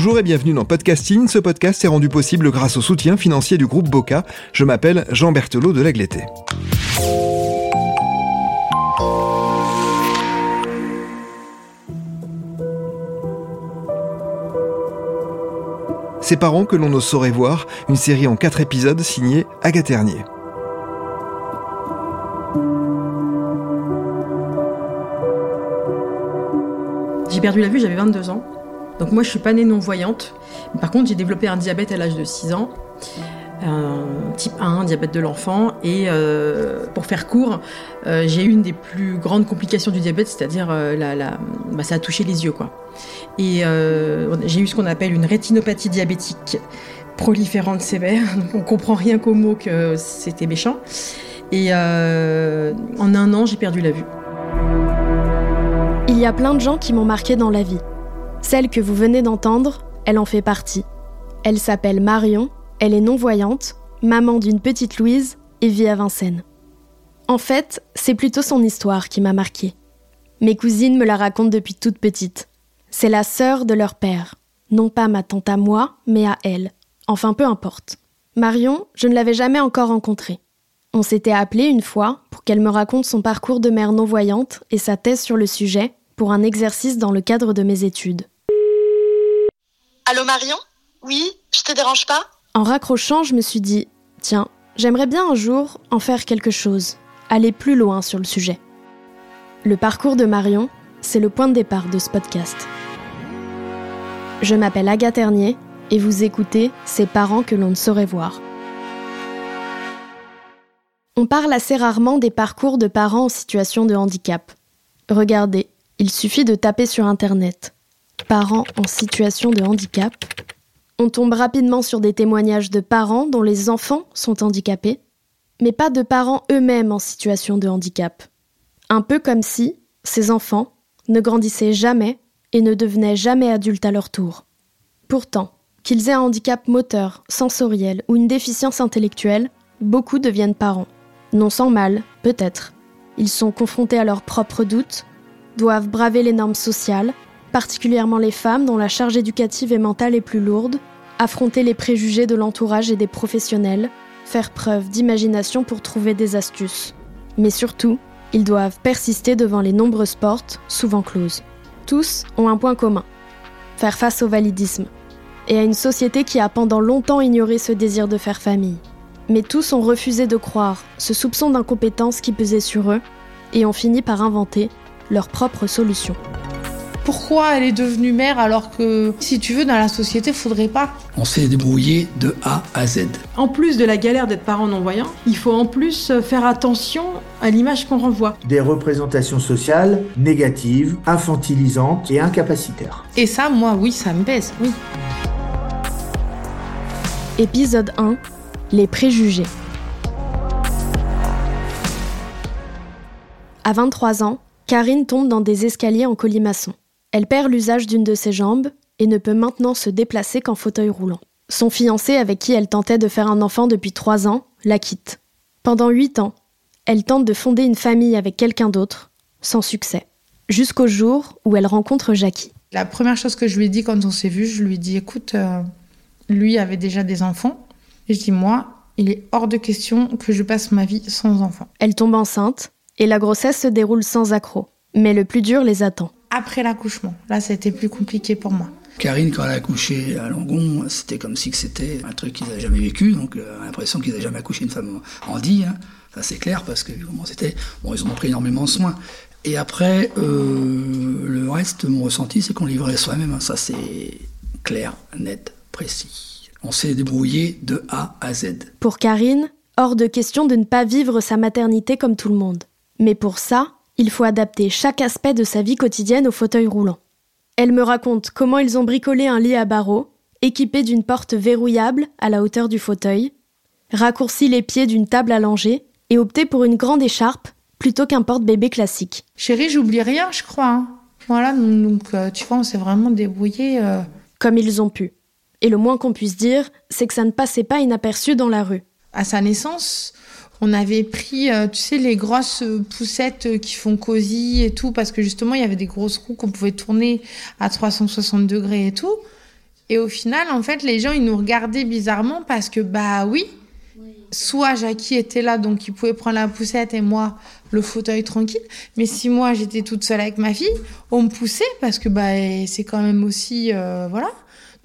Bonjour et bienvenue dans Podcasting. Ce podcast est rendu possible grâce au soutien financier du groupe Boca. Je m'appelle Jean Berthelot de Lagleté. Ses parents que l'on ne saurait voir, une série en quatre épisodes signée Agathe Ternier. J'ai perdu la vue, j'avais 22 ans. Donc moi, je suis pas née non-voyante. Par contre, j'ai développé un diabète à l'âge de 6 ans. Type 1, diabète de l'enfant. Et euh, pour faire court, euh, j'ai eu une des plus grandes complications du diabète, c'est-à-dire euh, la, la, bah, ça a touché les yeux. quoi. Et euh, j'ai eu ce qu'on appelle une rétinopathie diabétique proliférante sévère. On comprend rien qu'au mot que c'était méchant. Et en un an, j'ai perdu la vue. Il y a plein de gens qui m'ont marqué dans la vie. Celle que vous venez d'entendre, elle en fait partie. Elle s'appelle Marion, elle est non-voyante, maman d'une petite Louise et vit à Vincennes. En fait, c'est plutôt son histoire qui m'a marquée. Mes cousines me la racontent depuis toute petite. C'est la sœur de leur père. Non pas ma tante à moi, mais à elle. Enfin, peu importe. Marion, je ne l'avais jamais encore rencontrée. On s'était appelé une fois pour qu'elle me raconte son parcours de mère non-voyante et sa thèse sur le sujet pour un exercice dans le cadre de mes études. Allô Marion? Oui, je te dérange pas? En raccrochant, je me suis dit, tiens, j'aimerais bien un jour en faire quelque chose, aller plus loin sur le sujet. Le parcours de Marion, c'est le point de départ de ce podcast. Je m'appelle Agathe Ternier et vous écoutez Ces parents que l'on ne saurait voir. On parle assez rarement des parcours de parents en situation de handicap. Regardez, il suffit de taper sur Internet. Parents en situation de handicap. On tombe rapidement sur des témoignages de parents dont les enfants sont handicapés, mais pas de parents eux-mêmes en situation de handicap. Un peu comme si ces enfants ne grandissaient jamais et ne devenaient jamais adultes à leur tour. Pourtant, qu'ils aient un handicap moteur, sensoriel ou une déficience intellectuelle, beaucoup deviennent parents. Non sans mal, peut-être. Ils sont confrontés à leurs propres doutes, doivent braver les normes sociales, particulièrement les femmes dont la charge éducative et mentale est plus lourde, affronter les préjugés de l'entourage et des professionnels, faire preuve d'imagination pour trouver des astuces. Mais surtout, ils doivent persister devant les nombreuses portes, souvent closes. Tous ont un point commun faire face au validisme et à une société qui a pendant longtemps ignoré ce désir de faire famille. Mais tous ont refusé de croire ce soupçon d'incompétence qui pesait sur eux et ont fini par inventer leur propre solution. Pourquoi elle est devenue mère alors que, si tu veux, dans la société, faudrait pas On s'est débrouillé de A à Z. En plus de la galère d'être parent non-voyant, il faut en plus faire attention à l'image qu'on renvoie. Des représentations sociales négatives, infantilisantes et incapacitaires. Et ça, moi, oui, ça me baisse, oui. Épisode 1 Les préjugés. À 23 ans, Karine tombe dans des escaliers en colimaçon. Elle perd l'usage d'une de ses jambes et ne peut maintenant se déplacer qu'en fauteuil roulant. Son fiancé, avec qui elle tentait de faire un enfant depuis 3 ans, la quitte. Pendant 8 ans, elle tente de fonder une famille avec quelqu'un d'autre, sans succès. Jusqu'au jour où elle rencontre Jackie. La première chose que je lui ai dit quand on s'est vu, je lui ai dit écoute, euh, lui avait déjà des enfants. Et je dis moi, il est hors de question que je passe ma vie sans enfants. Elle tombe enceinte et la grossesse se déroule sans accroc. Mais le plus dur les attend. Après l'accouchement, là, ça a été plus compliqué pour moi. Karine, quand elle a accouché à Langon, c'était comme si que c'était un truc qu'ils n'avaient jamais vécu, donc euh, l'impression qu'ils n'avaient jamais accouché une femme handie. Hein. Ça c'est clair parce que comment c'était, bon, ils en ont pris énormément soin. Et après, euh, le reste, mon ressenti, c'est qu'on livrait soi-même. hein. Ça c'est clair, net, précis. On s'est débrouillé de A à Z. Pour Karine, hors de question de ne pas vivre sa maternité comme tout le monde. Mais pour ça, il faut adapter chaque aspect de sa vie quotidienne au fauteuil roulant. Elle me raconte comment ils ont bricolé un lit à barreaux, équipé d'une porte verrouillable à la hauteur du fauteuil, raccourci les pieds d'une table allongée et opté pour une grande écharpe plutôt qu'un porte-bébé classique. Chérie, j'oublie rien, je crois. hein. Voilà, donc euh, tu vois, on s'est vraiment débrouillé. euh. Comme ils ont pu. Et le moins qu'on puisse dire, c'est que ça ne passait pas inaperçu dans la rue. À sa naissance, on avait pris, euh, tu sais, les grosses euh, poussettes euh, qui font cosy et tout, parce que justement, il y avait des grosses roues qu'on pouvait tourner à 360 degrés et tout. Et au final, en fait, les gens, ils nous regardaient bizarrement parce que, bah oui, soit Jackie était là, donc il pouvait prendre la poussette et moi, le fauteuil tranquille. Mais si moi, j'étais toute seule avec ma fille, on me poussait parce que, bah, c'est quand même aussi, euh, voilà.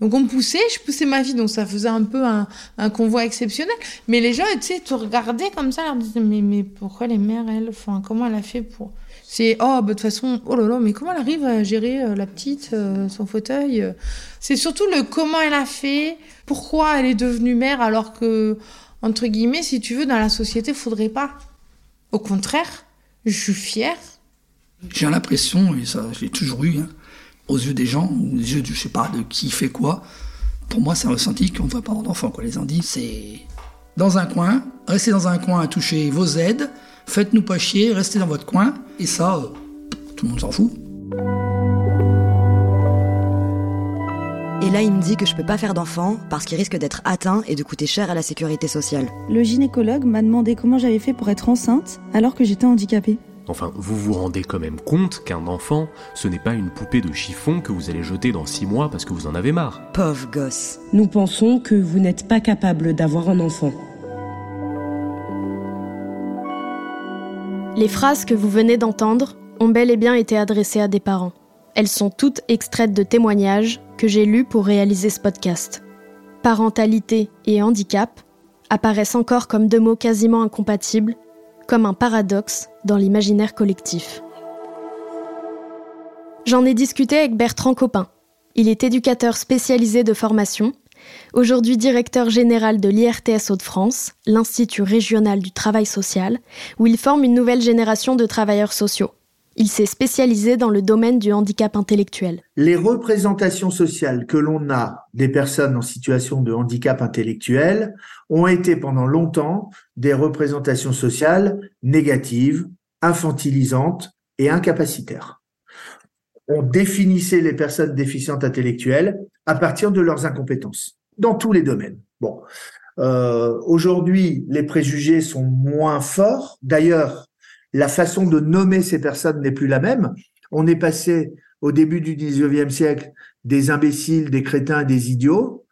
Donc on me poussait, je poussais ma fille, donc ça faisait un peu un, convoi exceptionnel. Mais les gens, tu sais, te regardaient comme ça, leur disaient, mais, mais pourquoi les mères, elles, enfin, comment elle a fait pour... C'est, oh, bah, de toute façon, oh là là, mais comment elle arrive à gérer euh, la petite, euh, son fauteuil euh? C'est surtout le comment elle a fait, pourquoi elle est devenue mère, alors que, entre guillemets, si tu veux, dans la société, faudrait pas. Au contraire, je suis fière. J'ai l'impression, et ça je l'ai toujours eu, hein, aux yeux des gens, aux yeux de je sais pas de qui fait quoi, pour moi c'est un ressenti qu'on ne voit pas avoir d'enfant. Quoi. Les indices, c'est dans un coin, restez dans un coin à toucher vos aides, faites-nous pas chier, restez dans votre coin, et ça, euh, tout le monde s'en fout. Et là, il me dit que je peux pas faire d'enfant parce qu'il risque d'être atteint et de coûter cher à la sécurité sociale. Le gynécologue m'a demandé comment j'avais fait pour être enceinte alors que j'étais handicapée. Enfin, vous vous rendez quand même compte qu'un enfant, ce n'est pas une poupée de chiffon que vous allez jeter dans six mois parce que vous en avez marre. Pauvre gosse. Nous pensons que vous n'êtes pas capable d'avoir un enfant. Les phrases que vous venez d'entendre ont bel et bien été adressées à des parents. Elles sont toutes extraites de témoignages que j'ai lus pour réaliser ce podcast. Parentalité et handicap apparaissent encore comme deux mots quasiment incompatibles, comme un paradoxe dans l'imaginaire collectif. J'en ai discuté avec Bertrand Copin. Il est éducateur spécialisé de formation, aujourd'hui directeur général de l'IRTS Hauts-de-France, l'Institut régional du travail social, où il forme une nouvelle génération de travailleurs sociaux. Il s'est spécialisé dans le domaine du handicap intellectuel. Les représentations sociales que l'on a des personnes en situation de handicap intellectuel ont été pendant longtemps des représentations sociales négatives, infantilisantes et incapacitaires. On définissait les personnes déficientes intellectuelles à partir de leurs incompétences, dans tous les domaines. Bon, euh, aujourd'hui, les préjugés sont moins forts. D'ailleurs, la façon de nommer ces personnes n'est plus la même. On est passé au début du 19e siècle des imbéciles, des crétins, des idiots,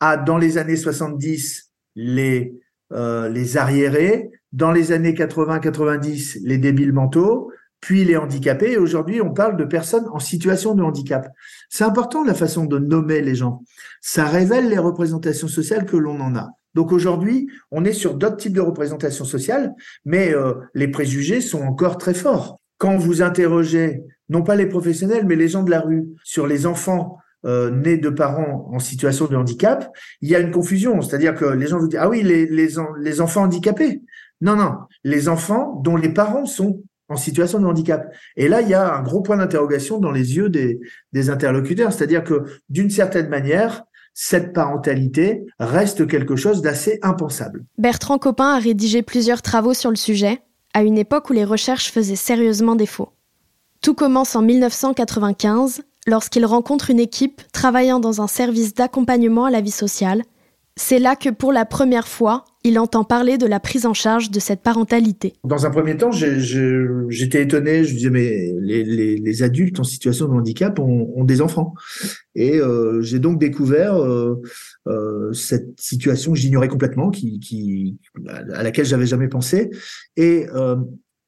à dans les années 70 les euh, les arriérés, dans les années 80-90 les débiles mentaux, puis les handicapés. Et aujourd'hui, on parle de personnes en situation de handicap. C'est important la façon de nommer les gens. Ça révèle les représentations sociales que l'on en a. Donc aujourd'hui, on est sur d'autres types de représentations sociales, mais euh, les préjugés sont encore très forts. Quand vous interrogez, non pas les professionnels, mais les gens de la rue, sur les enfants euh, nés de parents en situation de handicap, il y a une confusion. C'est-à-dire que les gens vous disent, ah oui, les, les, les enfants handicapés. Non, non, les enfants dont les parents sont en situation de handicap. Et là, il y a un gros point d'interrogation dans les yeux des, des interlocuteurs. C'est-à-dire que d'une certaine manière, cette parentalité reste quelque chose d'assez impensable. Bertrand Copin a rédigé plusieurs travaux sur le sujet, à une époque où les recherches faisaient sérieusement défaut. Tout commence en 1995, lorsqu'il rencontre une équipe travaillant dans un service d'accompagnement à la vie sociale. C'est là que pour la première fois, il entend parler de la prise en charge de cette parentalité. Dans un premier temps, j'étais étonné. Je disais, mais les, les- les adultes en situation de handicap ont, ont des enfants. Et euh, j'ai donc découvert euh, euh, cette situation que j'ignorais complètement, qui, qui, à laquelle j'avais jamais pensé. Et euh,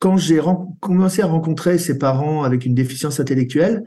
quand j'ai commencé à rencontrer ces parents avec une déficience intellectuelle,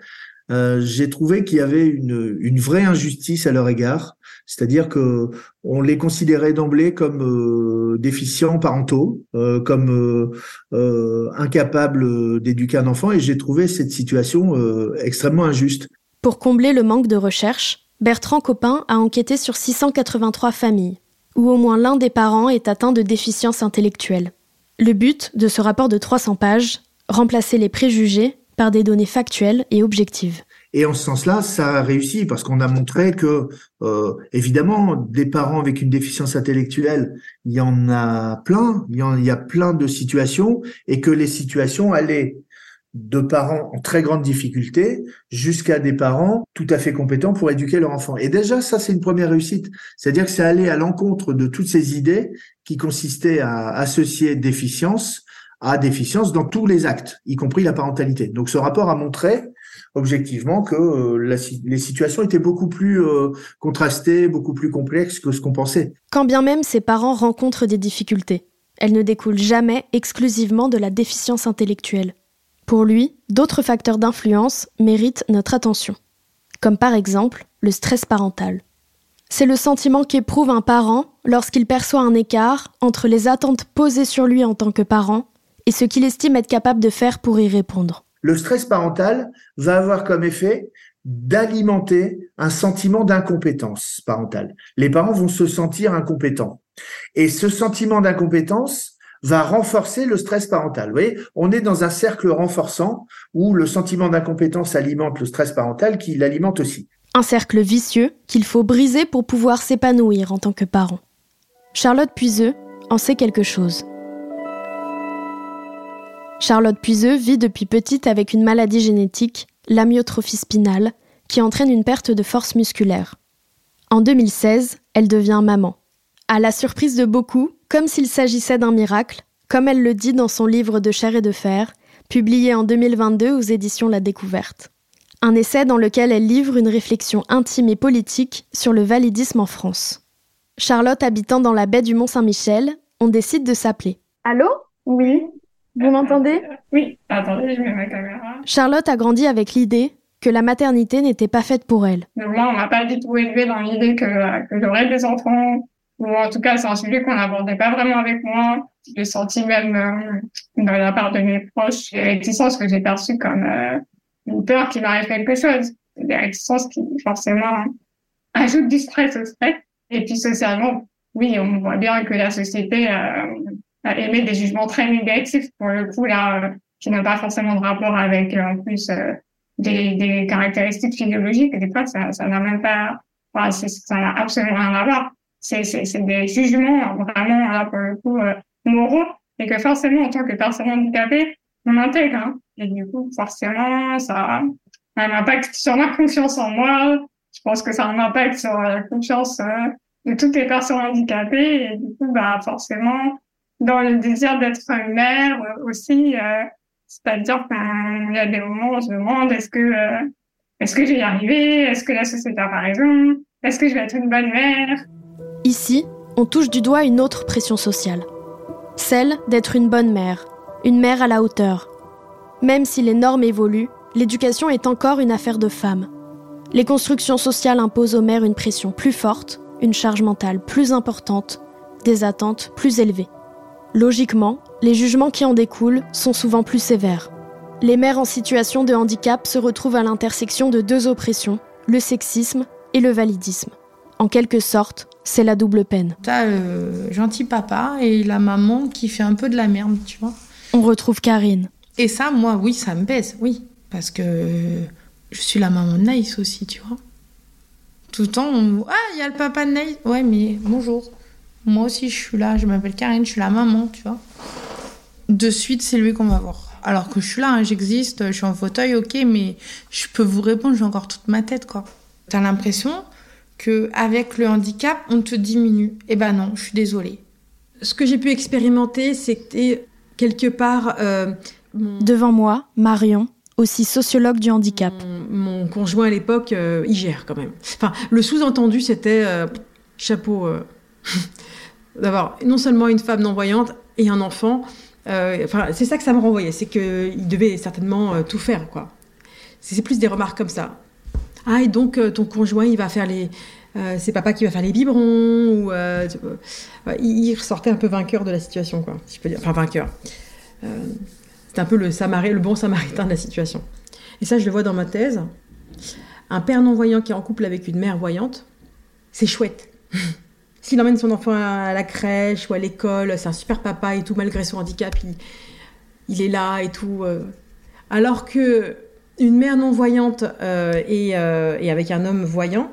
euh, j'ai trouvé qu'il y avait une, une vraie injustice à leur égard, c'est-à-dire que on les considérait d'emblée comme euh, déficients parentaux, euh, comme euh, incapables d'éduquer un enfant, et j'ai trouvé cette situation extrêmement injuste. Pour combler le manque de recherche, Bertrand Copin a enquêté sur 683 familles, où au moins l'un des parents est atteint de déficience intellectuelle. Le but de ce rapport de 300 pages, remplacer les préjugés par des données factuelles et objectives. Et en ce sens-là, ça a réussi parce qu'on a montré que, euh, évidemment, des parents avec une déficience intellectuelle, il y en a plein, il y, il y a plein de situations, et que les situations allaient de parents en très grande difficulté jusqu'à des parents tout à fait compétents pour éduquer leur enfant. Et déjà, ça, c'est une première réussite. C'est-à-dire que ça allait à l'encontre de toutes ces idées qui consistaient à associer déficience à déficience dans tous les actes, y compris la parentalité. Donc ce rapport a montré objectivement que euh, les situations étaient beaucoup plus euh, contrastées, beaucoup plus complexes que ce qu'on pensait. Quand bien même ces parents rencontrent des difficultés, elles ne découlent jamais exclusivement de la déficience intellectuelle. Pour lui, d'autres facteurs d'influence méritent notre attention, comme par exemple le stress parental. C'est le sentiment qu'éprouve un parent lorsqu'il perçoit un écart entre les attentes posées sur lui en tant que parent et ce qu'il estime être capable de faire pour y répondre. Le stress parental va avoir comme effet d'alimenter un sentiment d'incompétence parentale. Les parents vont se sentir incompétents. Et ce sentiment d'incompétence va renforcer le stress parental. Vous voyez, on est dans un cercle renforçant où le sentiment d'incompétence alimente le stress parental qui l'alimente aussi. Un cercle vicieux qu'il faut briser pour pouvoir s'épanouir en tant que parent. Charlotte Puiseux en sait quelque chose. Charlotte Puiseux vit depuis petite avec une maladie génétique, l'amyotrophie spinale, qui entraîne une perte de force musculaire. En 2016, elle devient maman. À la surprise de beaucoup, comme s'il s'agissait d'un miracle, comme elle le dit dans son livre de chair et de fer, publié en 2022 aux éditions La Découverte. Un essai dans lequel elle livre une réflexion intime et politique sur le validisme en France. Charlotte habitant dans la baie du Mont-Saint-Michel, on décide de s'appeler. Allô? Oui. Vous m'entendez? Oui. Attendez, je mets ma caméra. Charlotte a grandi avec l'idée que la maternité n'était pas faite pour elle. moi, on m'a pas du tout élevée dans l'idée que, que j'aurais des enfants, ou en tout cas c'est un sujet qu'on n'abordait pas vraiment avec moi. J'ai senti même euh, de la part de mes proches des réticences que j'ai perçues comme euh, une peur qu'il m'arrive quelque chose. Des réticences qui forcément ajoutent du stress au stress. Et puis socialement, oui, on voit bien que la société euh, émis des jugements très négatifs pour le coup là, qui n'ont pas forcément de rapport avec en plus des, des caractéristiques physiologiques. Et des fois, ça ça n'a même pas, voilà, ça n'a absolument rien à voir c'est, c'est, des jugements vraiment, là, pour le coup, euh, moraux, et que forcément, en tant que personne handicapée, on intègre. Hein. Et du coup, forcément, ça a un impact sur ma confiance en moi. Je pense que ça a un impact sur la confiance euh, de toutes les personnes handicapées. Et du coup, bah, forcément, dans le désir d'être mère euh, aussi, c'est-à-dire qu'il y a des moments où on se demande est-ce que est-ce que je vais y arriver? Est-ce que la société a raison? Est-ce que je vais être une bonne mère? Ici, on touche du doigt une autre pression sociale. Celle d'être une bonne mère, une mère à la hauteur. Même si les normes évoluent, l'éducation est encore une affaire de femmes. Les constructions sociales imposent aux mères une pression plus forte, une charge mentale plus importante, des attentes plus élevées. Logiquement, les jugements qui en découlent sont souvent plus sévères. Les mères en situation de handicap se retrouvent à l'intersection de deux oppressions, le sexisme et le validisme. En quelque sorte, c'est la double peine. T'as le gentil papa et la maman qui fait un peu de la merde, tu vois. On retrouve Karine. Et ça, moi, oui, ça me pèse, oui. Parce que je suis la maman de Naïs aussi, tu vois. Tout le temps, on... Ah, il y a le papa de Naïs. Ouais, mais bonjour. Moi aussi, je suis là. Je m'appelle Karine, je suis la maman, tu vois. De suite, c'est lui qu'on va voir. Alors que je suis là, hein, j'existe, je suis en fauteuil, ok, mais je peux vous répondre, j'ai encore toute ma tête, quoi. T'as l'impression que avec le handicap, on te diminue. Eh ben non, je suis désolée. Ce que j'ai pu expérimenter, c'était quelque part... Euh, Devant moi, Marion, aussi sociologue du handicap. Mon, conjoint à l'époque, euh, il gère quand même. Enfin, le sous-entendu, c'était euh, chapeau d'avoir non seulement une femme non-voyante et un enfant. enfin, c'est ça que ça me renvoyait, c'est qu'il devait certainement tout faire, quoi. C'est plus des remarques comme ça. Ah, et donc euh, ton conjoint, il va faire les. Euh, c'est papa qui va faire les biberons ou euh, il, ressortait un peu vainqueur de la situation quoi je peux dire enfin vainqueur c'est un peu le le bon samaritain de la situation et ça je le vois dans ma thèse un père non voyant qui est en couple avec une mère voyante c'est chouette S'il emmène son enfant à la crèche ou à l'école, c'est un super papa et tout, malgré son handicap, il, est là et tout. euh. Alors que une mère non voyante euh, et, euh, et avec un homme voyant,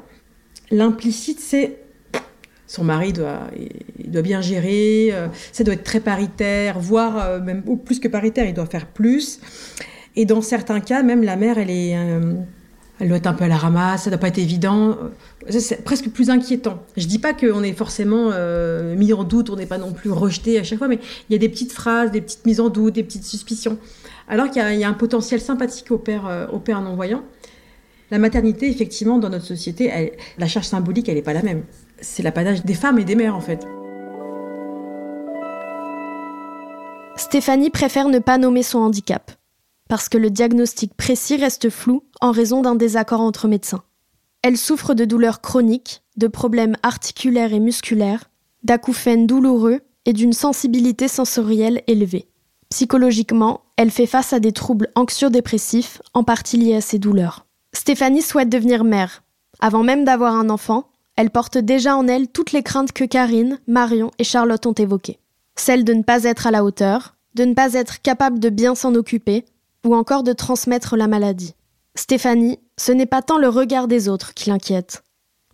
l'implicite, c'est son mari doit, bien gérer, ça doit être très paritaire, voire même plus que paritaire, il doit faire plus. Et dans certains cas, même la mère, elle est, elle doit être un peu à la ramasse, ça doit pas être évident. C'est presque plus inquiétant. Je dis pas qu'on est forcément euh, mis en doute, on n'est pas non plus rejeté à chaque fois, mais il y a des petites phrases, des petites mises en doute, des petites suspicions. Alors qu'il y, a- un potentiel sympathique au père, euh, au père non-voyant. La maternité, effectivement, dans notre société, la charge symbolique, elle n'est pas la même. C'est l'apanage des femmes et des mères, en fait. Stéphanie préfère ne pas nommer son handicap, parce que le diagnostic précis reste flou en raison d'un désaccord entre médecins. Elle souffre de douleurs chroniques, de problèmes articulaires et musculaires, d'acouphènes douloureux et d'une sensibilité sensorielle élevée. Psychologiquement, elle fait face à des troubles anxio-dépressifs, en partie liés à ses douleurs. Stéphanie souhaite devenir mère. Avant même d'avoir un enfant, elle porte déjà en elle toutes les craintes que Karine, Marion et Charlotte ont évoquées. Celle de ne pas être à la hauteur, de ne pas être capable de bien s'en occuper, ou encore de transmettre la maladie. Stéphanie, ce n'est pas tant le regard des autres qui l'inquiète,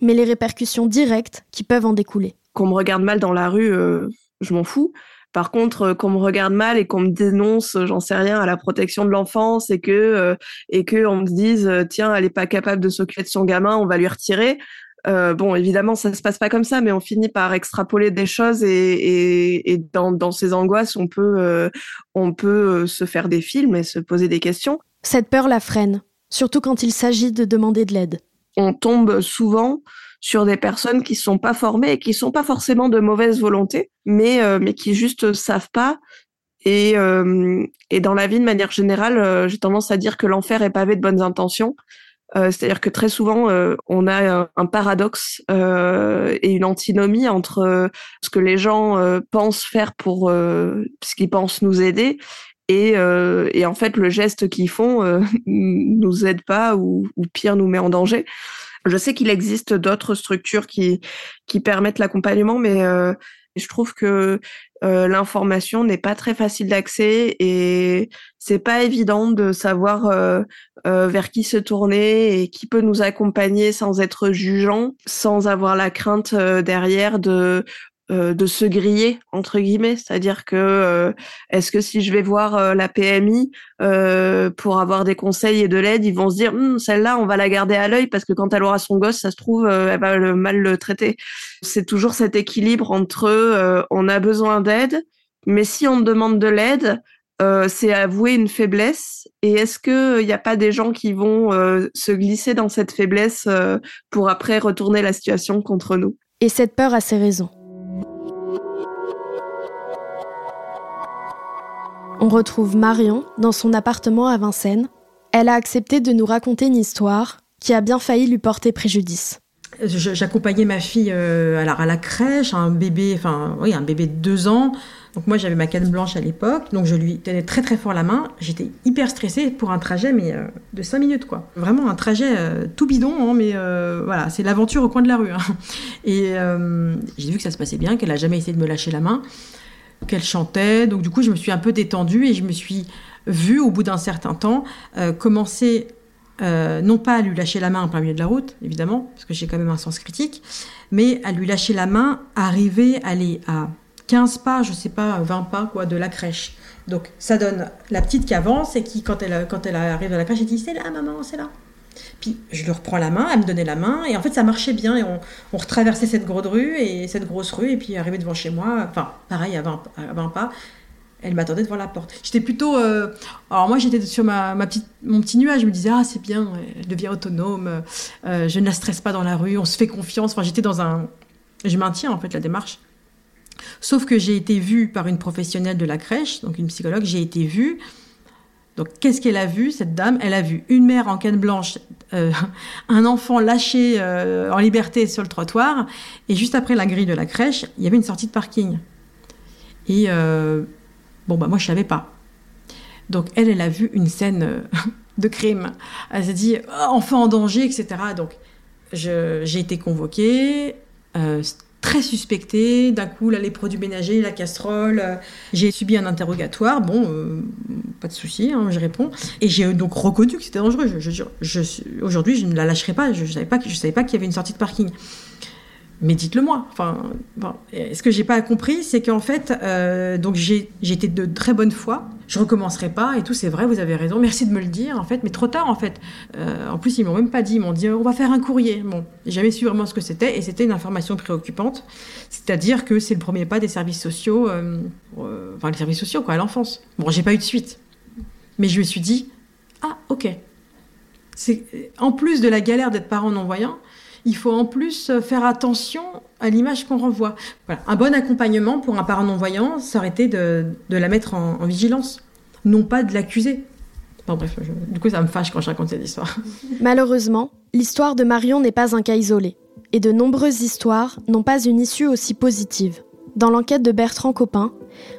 mais les répercussions directes qui peuvent en découler. Qu'on me regarde mal dans la rue, euh, je m'en fous. Par contre, euh, qu'on me regarde mal et qu'on me dénonce, euh, j'en sais rien, à la protection de l'enfance et que on me dise tiens, elle est pas capable de s'occuper de son gamin, on va lui retirer. Euh, bon, évidemment, ça se passe pas comme ça, mais on finit par extrapoler des choses et, et, et dans, dans ces angoisses, on peut euh, on peut euh, se faire des films et se poser des questions. Cette peur la freine, surtout quand il s'agit de demander de l'aide. on tombe souvent sur des personnes qui sont pas formées et qui sont pas forcément de mauvaise volonté, mais euh, mais qui juste savent pas. Et et dans la vie de manière générale, j'ai tendance à dire que l'enfer est pavé de bonnes intentions. Euh, C'est-à-dire que très souvent, euh, on a un, un paradoxe euh, et une antinomie entre euh, ce que les gens euh, pensent faire pour euh, ce qu'ils pensent nous aider et, euh, et en fait le geste qu'ils font euh, nous aide pas ou, ou pire nous met en danger. Je sais qu'il existe d'autres structures qui qui permettent l'accompagnement, mais je trouve que euh, l'information n'est pas très facile d'accès et c'est pas évident de savoir euh, euh, vers qui se tourner et qui peut nous accompagner sans être jugeant, sans avoir la crainte derrière de euh, de se griller entre guillemets, c'est-à-dire que euh, est-ce que si je vais voir euh, la PMI pour avoir des conseils et de l'aide, ils vont se dire Hum, celle-là on va la garder à l'œil parce que quand elle aura son gosse, ça se trouve elle va le, mal le traiter. C'est toujours cet équilibre entre on a besoin d'aide, mais si on demande de l'aide, c'est avouer une faiblesse. Et est-ce que il n'y a pas des gens qui vont se glisser dans cette faiblesse pour après retourner la situation contre nous? Et cette peur a ses raisons. On retrouve Marion dans son appartement à Vincennes. Elle a accepté de nous raconter une histoire qui a bien failli lui porter préjudice. J'accompagnais ma fille euh, à la crèche, un bébé, enfin oui, un bébé de deux ans. Donc moi j'avais ma canne blanche à l'époque, donc je lui tenais très très fort la main. J'étais hyper stressée pour un trajet mais euh, de cinq minutes quoi. Vraiment un trajet euh, tout bidon, hein, mais voilà, c'est l'aventure au coin de la rue. hein. Et j'ai vu que ça se passait bien, qu'elle a jamais essayé de me lâcher la main, qu'elle chantait. Donc du coup je me suis un peu détendue et je me suis vue au bout d'un certain temps euh, commencer euh, non pas à lui lâcher la main en plein milieu de la route, évidemment, parce que j'ai quand même un sens critique, mais à lui lâcher la main, arriver aller à 15 pas, je sais pas, 20 pas, quoi, de la crèche. Donc, ça donne la petite qui avance et qui, quand elle, quand elle arrive à la crèche, elle dit C'est là, maman, c'est là. Puis je lui reprends la main, elle me donnait la main, et en fait ça marchait bien, et on, on retraversait cette grosse rue, et cette grosse rue, et puis arrivé devant chez moi, enfin pareil, à 20, à 20 pas, elle m'attendait devant la porte. J'étais plutôt. euh, alors moi j'étais sur ma petite, mon petit nuage, je me disais ah c'est bien, elle devient autonome, euh, je ne la stresse pas dans la rue, on se fait confiance. Enfin j'étais dans un. Je maintiens en fait la démarche. Sauf que j'ai été vue par une professionnelle de la crèche, donc une psychologue, j'ai été vue. Donc qu'est-ce qu'elle a vu, cette dame? Elle a vu une mère en canne blanche, euh, un enfant lâché euh, en liberté sur le trottoir, et juste après la grille de la crèche, il y avait une sortie de parking. Et euh, bon, bah moi je savais pas. Donc elle, elle a vu une scène de crime. Elle s'est dit, Oh, enfant en danger, etc. Donc j'ai été convoquée. Euh, très suspecté. D'un coup, là, les produits ménagers, la casserole. euh, j'ai subi un interrogatoire. Bon, euh, pas de souci, hein, je réponds. Et j'ai donc reconnu que c'était dangereux. Je, Aujourd'hui, je ne la lâcherai pas. Je ne savais pas, je pas qu'il y avait une sortie de parking. Mais dites-le moi. Enfin, ce que j'ai pas compris, c'est qu'en fait, euh, donc été de très bonne foi. Je recommencerai pas et tout. C'est vrai, vous avez raison. Merci de me le dire, en fait. Mais trop tard, en fait. Euh, en plus, ils m'ont même pas dit. Ils m'ont dit, on va faire un courrier. Bon, jamais su vraiment ce que c'était et c'était une information préoccupante. C'est-à-dire que c'est le premier pas des services sociaux, euh, euh, enfin les services sociaux quoi, à l'enfance. Bon, j'ai pas eu de suite, mais je me suis dit, ah ok. C'est en plus de la galère d'être parent non voyant, il faut en plus faire attention à l'image qu'on renvoie. Voilà. Un bon accompagnement pour un parent non voyant, ça aurait été de, de la mettre en, vigilance, non pas de l'accuser. Bon bref, du coup ça me fâche quand je raconte cette histoire. Malheureusement, l'histoire de Marion n'est pas un cas isolé, et de nombreuses histoires n'ont pas une issue aussi positive. Dans l'enquête de Bertrand Copin,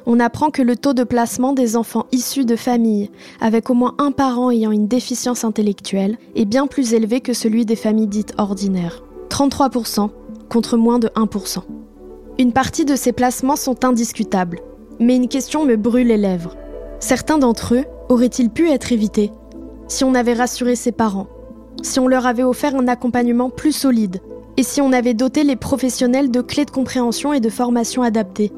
on apprend que le taux de placement des enfants issus de familles avec au moins un parent ayant une déficience intellectuelle est bien plus élevé que celui des familles dites ordinaires. 33% contre moins de 1%. Une partie de ces placements sont indiscutables, mais une question me brûle les lèvres. Certains d'entre eux auraient-ils pu être évités si on avait rassuré ses parents, si on leur avait offert un accompagnement plus solide, et si on avait doté les professionnels de clés de compréhension et de formation adaptées.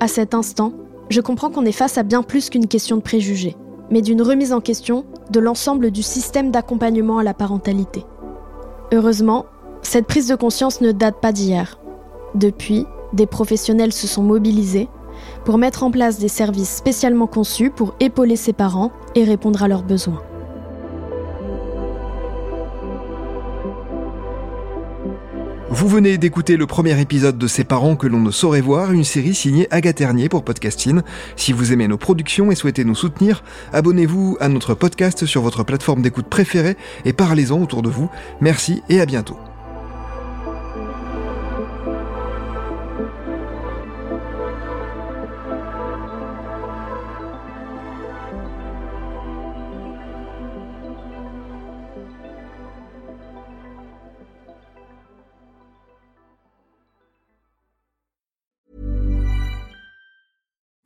À cet instant, je comprends qu'on est face à bien plus qu'une question de préjugés, mais d'une remise en question de l'ensemble du système d'accompagnement à la parentalité. Heureusement, cette prise de conscience ne date pas d'hier. Depuis, des professionnels se sont mobilisés pour mettre en place des services spécialement conçus pour épauler ses parents et répondre à leurs besoins. Vous venez d'écouter le premier épisode de Ses parents que l'on ne saurait voir, une série signée Agathe Ternier pour Podcasting. Si vous aimez nos productions et souhaitez nous soutenir, abonnez-vous à notre podcast sur votre plateforme d'écoute préférée et parlez-en autour de vous. Merci et à bientôt.